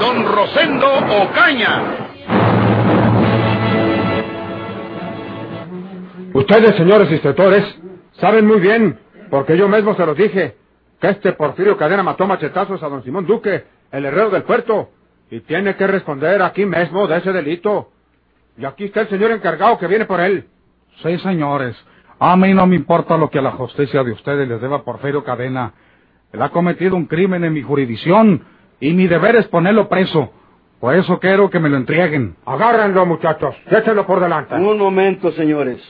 Don Rosendo Ocaña. Ustedes, señores inspectores, saben muy bien, porque yo mismo se los dije, que este Porfirio Cadena mató machetazos a don Simón Duque, el herrero del puerto, y tiene que responder aquí mismo de ese delito. Y aquí está el señor encargado que viene por él. Sí, señores. A mí no me importa lo que a la justicia de ustedes les deba Porfirio Cadena. Él ha cometido un crimen en mi jurisdicción y mi deber es ponerlo preso. Por eso quiero que me lo entreguen. Agárrenlo, muchachos. Échenlo por delante. Un momento, señores.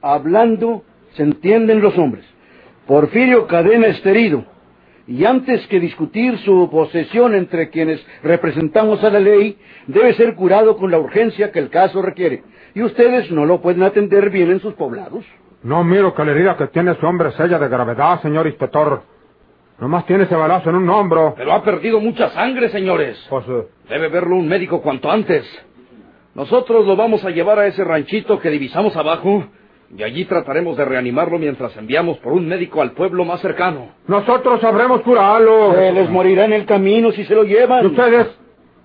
Hablando se entienden los hombres. Porfirio Cadena está herido. Y antes que discutir su posesión entre quienes representamos a la ley, debe ser curado con la urgencia que el caso requiere. Y ustedes no lo pueden atender bien en sus poblados. No miro que la herida que tiene ese hombre sella de gravedad, señor inspector. Nomás tiene ese balazo en un hombro. Pero ha perdido mucha sangre, señores. Pues, eh, Debe verlo un médico cuanto antes. Nosotros lo vamos a llevar a ese ranchito que divisamos abajo y allí trataremos de reanimarlo mientras enviamos por un médico al pueblo más cercano. nosotros sabremos curarlo. Se les morirá en el camino si se lo llevan. ¿Y ustedes?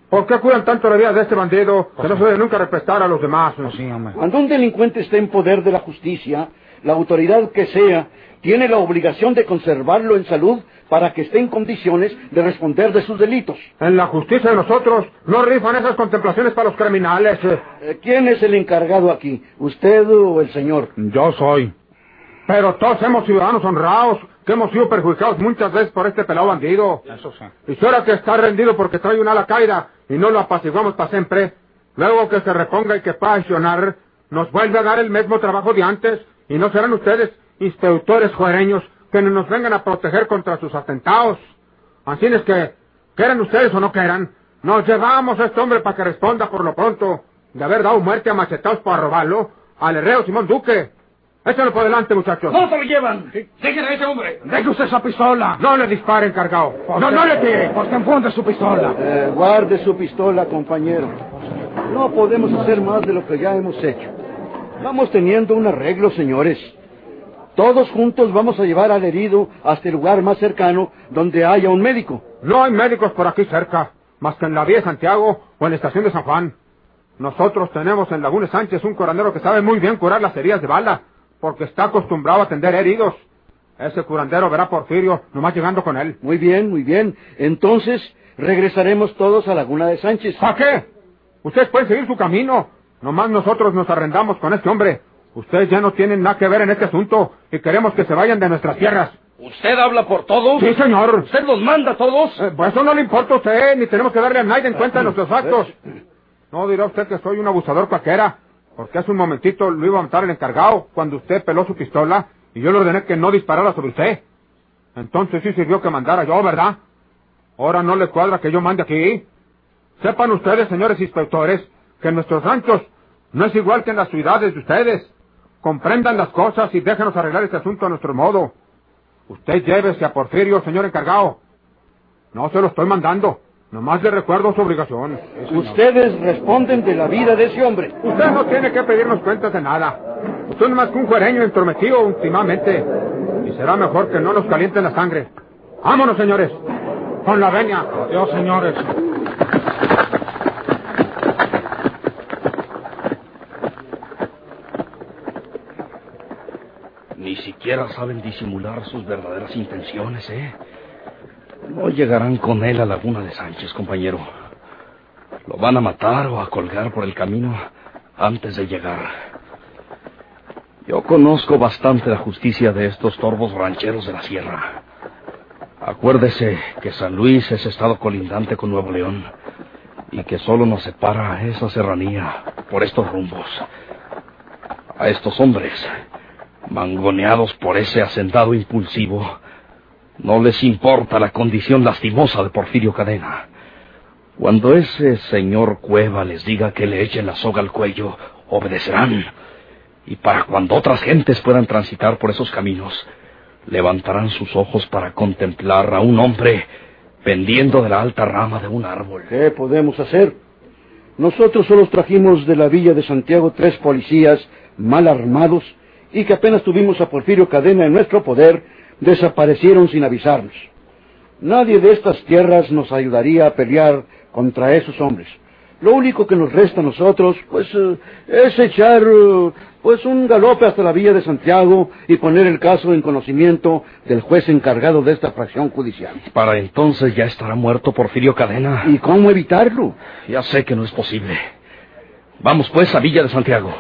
¿Por qué cuidan tanto la vida de este bandido que no se debe nunca respetar a los demás? Sí, hombre. Cuando un delincuente está en poder de la justicia, la autoridad que sea tiene la obligación de conservarlo en salud para que esté en condiciones de responder de sus delitos. En la justicia de nosotros no rifan esas contemplaciones para los criminales. eh. Eh, ¿Quién es el encargado aquí? ¿Usted o el señor? Yo soy. Pero todos somos ciudadanos honrados que hemos sido perjudicados muchas veces por este pelado bandido. Eso sí. Y si ahora que está rendido porque trae una ala caída y no lo apaciguamos para siempre, luego que se reponga y que pueda accionar, nos vuelve a dar el mismo trabajo de antes y no serán ustedes, inspectores juareños, que nos vengan a proteger contra sus atentados. Así es que, quieran ustedes o no quieran, nos llevamos a este hombre para que responda por lo pronto de haber dado muerte a machetados para robarlo al herrero Simón Duque. Échalo por delante, muchachos. ¡No se lo llevan! ¡Dejen a ese hombre! Deje usted esa pistola. No le disparen, cargado. ¿Por No, no le tire. ¿Por qué enfunde su pistola? Eh, guarde su pistola, compañero. No podemos hacer más de lo que ya hemos hecho. Vamos teniendo un arreglo, señores. Todos juntos vamos a llevar al herido hasta el lugar más cercano donde haya un médico. No hay médicos por aquí cerca, más que en la vía de Santiago o en la estación de San Juan. Nosotros tenemos en Laguna Sánchez un curandero que sabe muy bien curar las heridas de bala, porque está acostumbrado a atender heridos. Ese curandero verá a Porfirio, nomás llegando con él. Muy bien, muy bien. Entonces regresaremos todos a Laguna de Sánchez. ¿Para qué? Ustedes pueden seguir su camino. Nomás nosotros nos arrendamos con este hombre. Ustedes ya no tienen nada que ver en este asunto y queremos que se vayan de nuestras tierras. ¿Usted habla por todos? Sí, señor. ¿Usted los manda a todos? Eh, pues eso no le importa a usted, ni tenemos que darle a nadie en cuenta de nuestros actos. No dirá usted que soy un abusador cualquiera, porque hace un momentito lo iba a matar el encargado cuando usted peló su pistola y yo le ordené que no disparara sobre usted. Entonces sí sirvió que mandara yo, ¿verdad? Ahora no le cuadra que yo mande aquí. Sepan ustedes, señores inspectores, que en nuestros ranchos no es igual que en las ciudades de ustedes. Comprendan las cosas y déjenos arreglar este asunto a nuestro modo. Usted llévese a Porfirio, señor encargado. No se lo estoy mandando. Nomás le recuerdo su obligación. Ustedes responden de la vida de ese hombre. Usted no tiene que pedirnos cuentas de nada. Usted no es más que un juereño entrometido últimamente. Y será mejor que no nos calienten la sangre. Vámonos, señores. Con la venia. Adiós, señores. Siquiera saben disimular sus verdaderas intenciones, ¿eh? No llegarán con él a Laguna de Sánchez, compañero. Lo van a matar o a colgar por el camino antes de llegar. Yo conozco bastante la justicia de estos torbos rancheros de la sierra. Acuérdese que San Luis es estado colindante con Nuevo León y que solo nos separa esa serranía por estos rumbos. A estos hombres, mangoneados por ese hacendado impulsivo, no les importa la condición lastimosa de Porfirio Cadena. Cuando ese señor Cueva les diga que le echen la soga al cuello, obedecerán. Y para cuando otras gentes puedan transitar por esos caminos, levantarán sus ojos para contemplar a un hombre pendiendo de la alta rama de un árbol. ¿Qué podemos hacer? Nosotros solo trajimos de la villa de Santiago tres policías mal armados y que apenas tuvimos a Porfirio Cadena en nuestro poder, desaparecieron sin avisarnos. Nadie de estas tierras nos ayudaría a pelear contra esos hombres. Lo único que nos resta a nosotros, pues, eh, es echar, eh, pues, un galope hasta la villa de Santiago y poner el caso en conocimiento del juez encargado de esta fracción judicial. Para entonces ya estará muerto Porfirio Cadena. ¿Y cómo evitarlo? Ya sé que no es posible. Vamos pues a Villa de Santiago.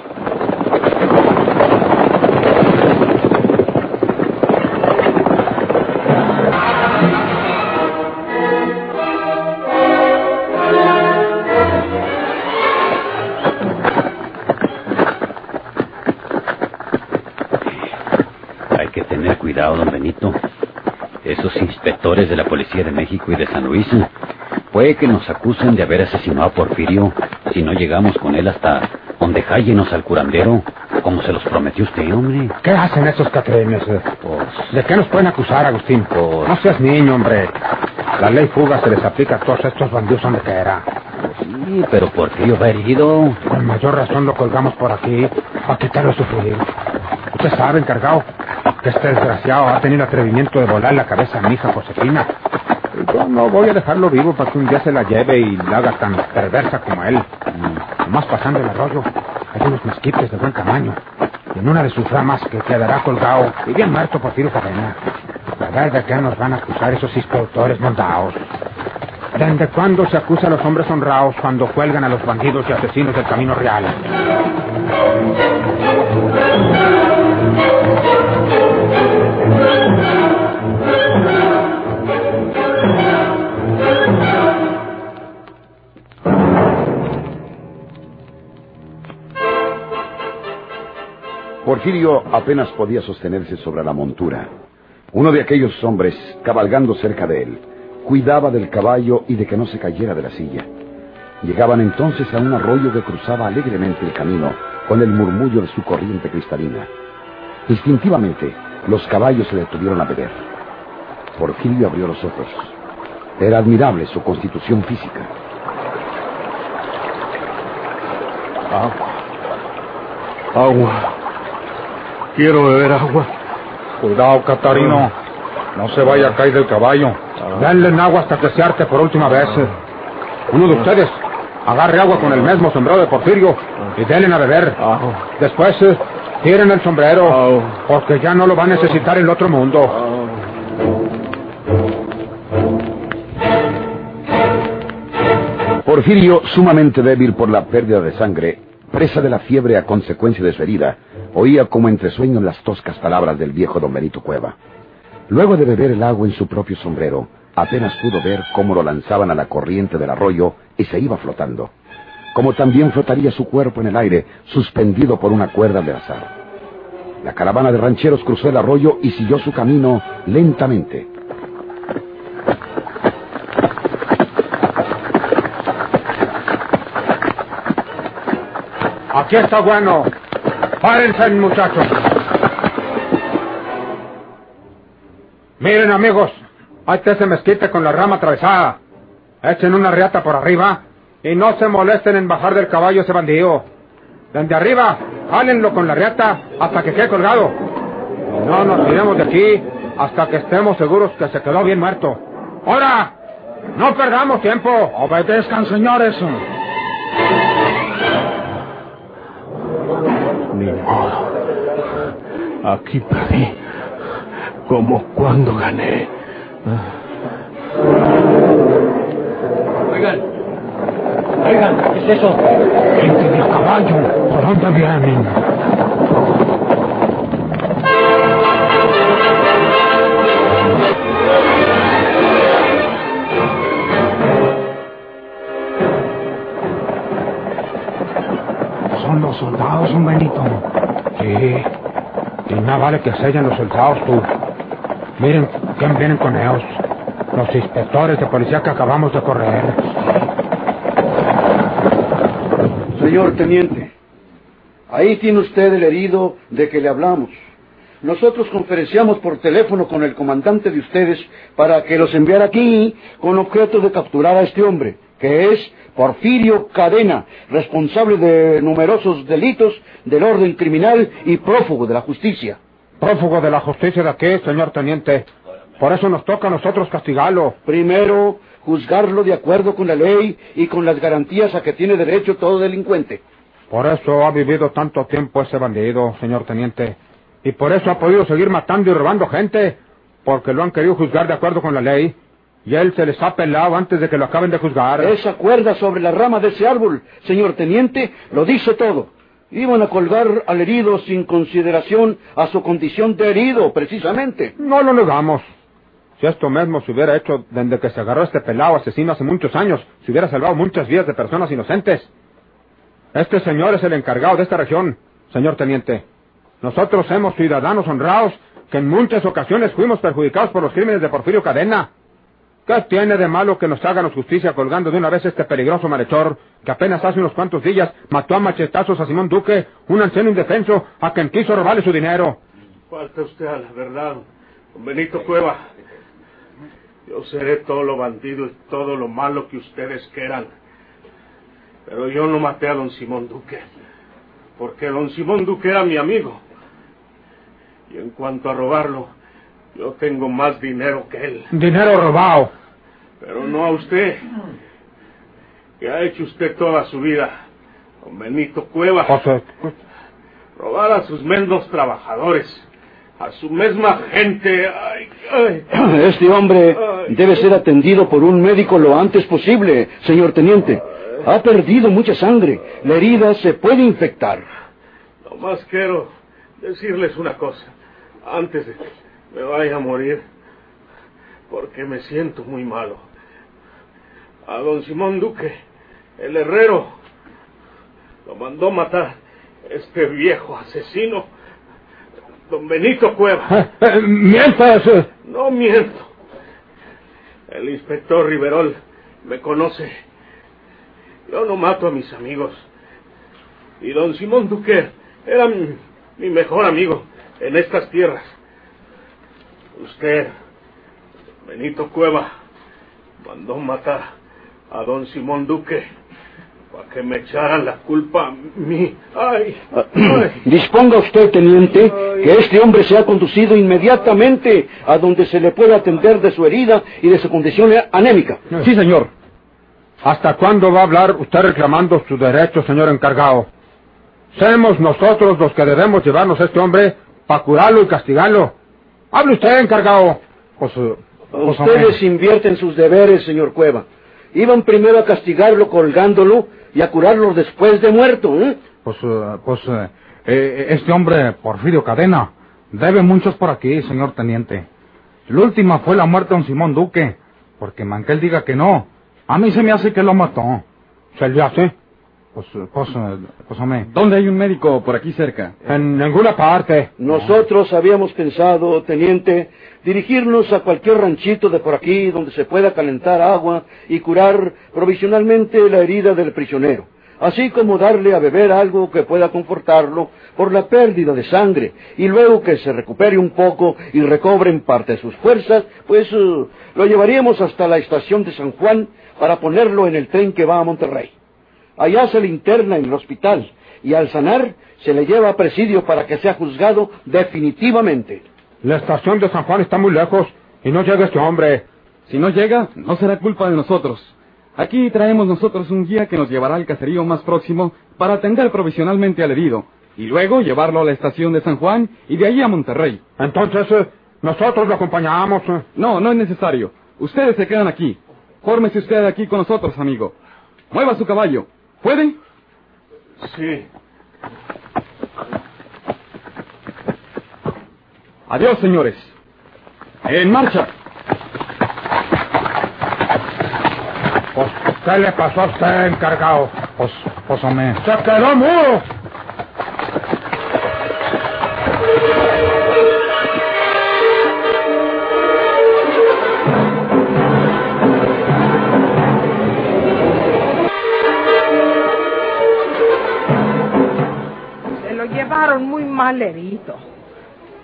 De la Policía de México y de San Luis puede que nos acusen de haber asesinado a Porfirio si no llegamos con él hasta donde nos al curandero, como se los prometió usted, hombre. ¿Qué hacen esos catrenes? eh? Pues, ¿De qué nos pueden acusar, Agustín? Pues- No seas niño, hombre. La ley fuga se les aplica a todos estos bandidos donde quiera. sí, pero Porfirio va herido. Con mayor razón lo colgamos por aquí para quitarle su sufrir. Usted sabe, encargado, este desgraciado ha tenido atrevimiento de volar la cabeza a mi hija Josefina. Y Yo no voy a dejarlo vivo para que un día se la lleve y la haga tan perversa como él. Más pasando el arroyo, hay unos mezquites de buen tamaño. Y en una de sus ramas que quedará colgado y bien muerto por tiro cadena. A ver de qué nos van a acusar esos inspectores mondados. ¿Desde cuándo se acusa a los hombres honrados cuando cuelgan a los bandidos y asesinos del camino real? Porfirio apenas podía sostenerse sobre la montura. Uno de aquellos hombres, cabalgando cerca de él, cuidaba del caballo y de que no se cayera de la silla. Llegaban entonces a un arroyo que cruzaba alegremente el camino con el murmullo de su corriente cristalina. Instintivamente, los caballos se detuvieron a beber. Porfirio abrió los ojos. Era admirable su constitución física. Agua. Agua. Quiero beber agua. Cuidado, Catarino. No se vaya a caer del caballo. Denle en agua hasta que se arte por última vez. Uno de ustedes, agarre agua con el mismo sombrero de Porfirio y denle a beber. Después, eh, tiren el sombrero, porque ya no lo va a necesitar el otro mundo. Porfirio, sumamente débil por la pérdida de sangre, presa de la fiebre a consecuencia de su herida, oía como entre sueños las toscas palabras del viejo don Benito Cueva. Luego de beber el agua en su propio sombrero, apenas pudo ver cómo lo lanzaban a la corriente del arroyo y se iba flotando. Como también flotaría su cuerpo en el aire, suspendido por una cuerda de azar. La caravana de rancheros cruzó el arroyo y siguió su camino lentamente. Aquí está bueno. Párense, muchachos. Miren, amigos. Ahí está ese mezquite con la rama atravesada. Echen una riata por arriba y no se molesten en bajar del caballo ese bandido. Desde arriba, jálenlo con la riata hasta que quede colgado. Y no nos iremos de aquí hasta que estemos seguros que se quedó bien muerto. ¡Ahora! ¡No perdamos tiempo! Obedezcan, señores. Ni modo. Aquí perdí. Como cuando gané. Oigan. Oigan, ¿qué es eso? ¡Gente de caballo! ¿Por dónde vienen? Vale que sellen los soldados, tú. Miren quién vienen con ellos. Los inspectores de policía que acabamos de correr. Señor teniente, ahí tiene usted el herido de que le hablamos. Nosotros conferenciamos por teléfono con el comandante de ustedes para que los enviara aquí con objeto de capturar a este hombre, que es Porfirio Cadena, responsable de numerosos delitos del orden criminal y prófugo de la justicia. Prófugo de la justicia de qué, señor teniente. Por eso nos toca a nosotros castigarlo. Primero, juzgarlo de acuerdo con la ley y con las garantías a que tiene derecho todo delincuente. Por eso ha vivido tanto tiempo ese bandido, señor teniente. Y por eso ha podido seguir matando y robando gente, porque lo han querido juzgar de acuerdo con la ley. Y él se les ha pelado antes de que lo acaben de juzgar. Esa cuerda sobre la rama de ese árbol, señor teniente, lo dice todo. Iban a colgar al herido sin consideración a su condición de herido, precisamente. No lo negamos. Si esto mismo se hubiera hecho desde que se agarró este pelado asesino hace muchos años, se hubiera salvado muchas vidas de personas inocentes. Este señor es el encargado de esta región, señor teniente. Nosotros somos ciudadanos honrados que en muchas ocasiones fuimos perjudicados por los crímenes de Porfirio Cadena. ¿Qué tiene de malo que nos háganos justicia colgando de una vez este peligroso malhechor que apenas hace unos cuantos días mató a machetazos a Simón Duque, un anciano indefenso, a quien quiso robarle su dinero? Falta usted a la verdad, don Benito Cueva. Yo seré todo lo bandido y todo lo malo que ustedes quieran. Pero yo no maté a don Simón Duque, porque don Simón Duque era mi amigo. Y en cuanto a robarlo, yo tengo más dinero que él. Dinero robado. Pero no a usted. ¿Qué ha hecho usted toda su vida? Don Benito Cueva. Robar a sus mismos trabajadores. A su misma gente. Ay, ay. Este hombre debe ser atendido por un médico lo antes posible, señor teniente. Ha perdido mucha sangre. La herida se puede infectar. Nomás quiero decirles una cosa. Antes de que me vaya a morir. Porque me siento muy malo. A don Simón Duque, el herrero, lo mandó matar este viejo asesino, don Benito Cueva. Eh, mientas. eh. No miento. El inspector Riverol me conoce. Yo no mato a mis amigos. Y don Simón Duque era mi, mi mejor amigo en estas tierras. Usted, Benito Cueva, mandó matar a don Simón Duque para que me echaran la culpa a mí. ¡Ay! ay. Disponga usted, teniente, que este hombre sea conducido inmediatamente a donde se le pueda atender de su herida y de su condición anémica. Sí, señor. ¿Hasta cuándo va a hablar usted reclamando su derecho, señor encargado? Somos nosotros los que debemos llevarnos a este hombre para curarlo y castigarlo. Hable usted, encargado. Pues, pues, Ustedes hombre. invierten sus deberes, señor Cueva. Iban primero a castigarlo colgándolo y a curarlo después de muerto, ¿eh? Pues, eh, pues, eh, eh, este hombre, Porfirio Cadena, debe muchos por aquí, señor teniente. La última fue la muerte de don Simón Duque, porque Manquel diga que no. A mí se me hace que lo mató. ¿Se le hace? Pues, eh, pues, hombre. ¿Dónde hay un médico por aquí cerca? En ninguna parte. Nosotros habíamos pensado, teniente, dirigirnos a cualquier ranchito de por aquí donde se pueda calentar agua y curar provisionalmente la herida del prisionero, así como darle a beber algo que pueda confortarlo por la pérdida de sangre y luego que se recupere un poco y recobre en parte de sus fuerzas, pues eh, lo llevaríamos hasta la estación de San Juan para ponerlo en el tren que va a Monterrey. Allá se le interna en el hospital y al sanar se le lleva a presidio para que sea juzgado definitivamente. La estación de San Juan está muy lejos y no llega este hombre. Si no llega, no será culpa de nosotros. Aquí traemos nosotros un guía que nos llevará al caserío más próximo para atender provisionalmente al herido y luego llevarlo a la estación de San Juan y de allí a Monterrey. Entonces, eh, nosotros lo acompañamos. eh. No, no es necesario. Ustedes se quedan aquí. Fórmese usted aquí con nosotros, amigo. Mueva su caballo. ¿Puede? Sí. Adiós, señores. En marcha. Pues, ¿qué le pasó a usted, encargado? Pues, pues, hombre. ¡Se quedó mudo!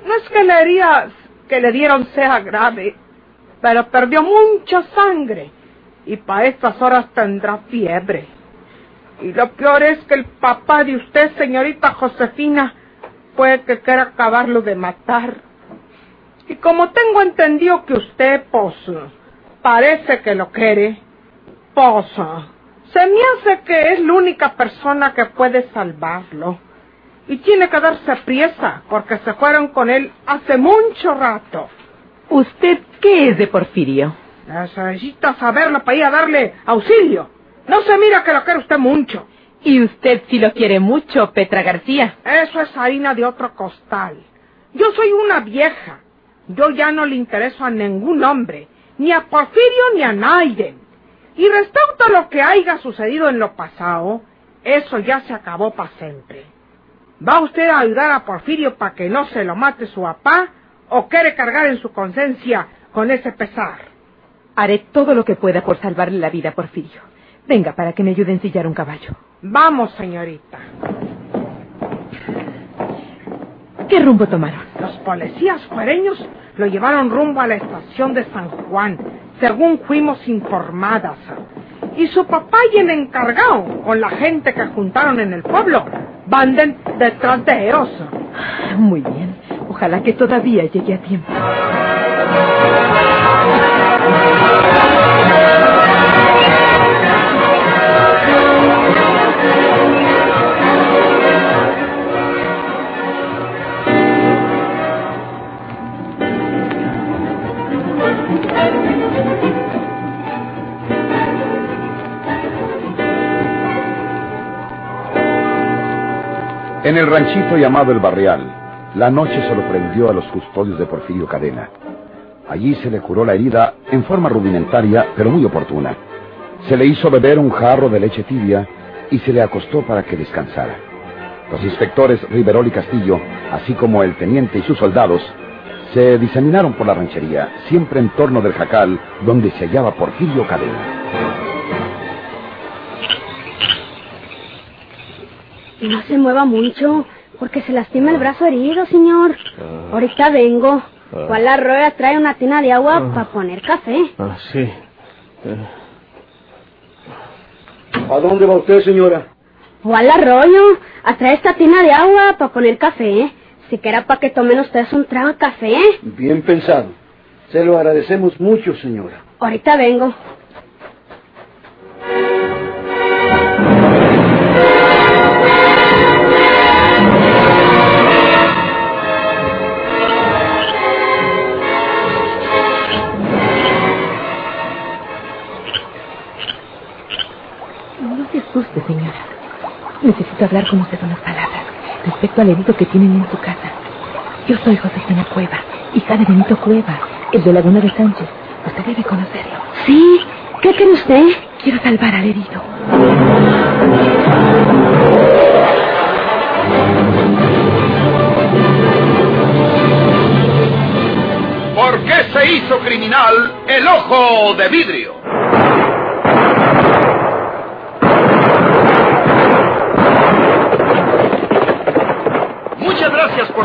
No es que la herida que le dieron sea grave, pero perdió mucha sangre y para estas horas tendrá fiebre. Y lo peor es que el papá de usted, señorita Josefina, puede que quiera acabarlo de matar. Y como tengo entendido que usted, pues, parece que lo quiere, pues, se me hace que es la única persona que puede salvarlo. Y tiene que darse priesa, porque se fueron con él hace mucho rato. ¿Usted qué es de Porfirio? Necesita saberlo para ir a darle auxilio. No se mira que lo quiere usted mucho. ¿Y usted si lo quiere mucho, Petra García? Eso es harina de otro costal. Yo soy una vieja. Yo ya no le intereso a ningún hombre, ni a Porfirio ni a Naiden. Y respecto a lo que haya sucedido en lo pasado, eso ya se acabó para siempre. ¿Va usted a ayudar a Porfirio para que no se lo mate su papá o quiere cargar en su conciencia con ese pesar? Haré todo lo que pueda por salvarle la vida a Porfirio. Venga, para que me ayude a ensillar un caballo. Vamos, señorita. ¿Qué rumbo tomaron? Los policías fuereños lo llevaron rumbo a la estación de San Juan, según fuimos informadas. Y su papá y el encargado, con la gente que juntaron en el pueblo, van de- detrás de. Muy bien. Ojalá que todavía llegue a tiempo. En el ranchito llamado El Barrial, la noche sorprendió a los custodios de Porfirio Cadena. Allí se le curó la herida en forma rudimentaria, pero muy oportuna. Se le hizo beber un jarro de leche tibia y se le acostó para que descansara. Los inspectores Riverol y Castillo, así como el teniente y sus soldados, se diseminaron por la ranchería, siempre en torno del jacal donde se hallaba Porfirio Cadena. No se mueva mucho, porque se lastima el brazo herido, señor. Ahorita vengo. Juan la rueda trae una tina de agua para poner café. Ah, sí. ¿A dónde va usted, señora? Juan Arroyo, a traer esta tina de agua para poner café. ¿eh? Siquiera para que tomen ustedes un trago de café. ¿eh? Bien pensado. Se lo agradecemos mucho, señora. Ahorita vengo. Asuste, señora. Necesito hablar con usted unas palabras respecto al herido que tienen en su casa. Yo soy Josefina Cueva, hija de Benito Cueva, el de Laguna de Sánchez. Usted debe conocerlo. Sí, ¿qué quiere usted? Quiero salvar al herido. ¿Por qué se hizo criminal el ojo de vidrio? Muchas gracias por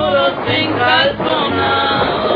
oscuros en calzona.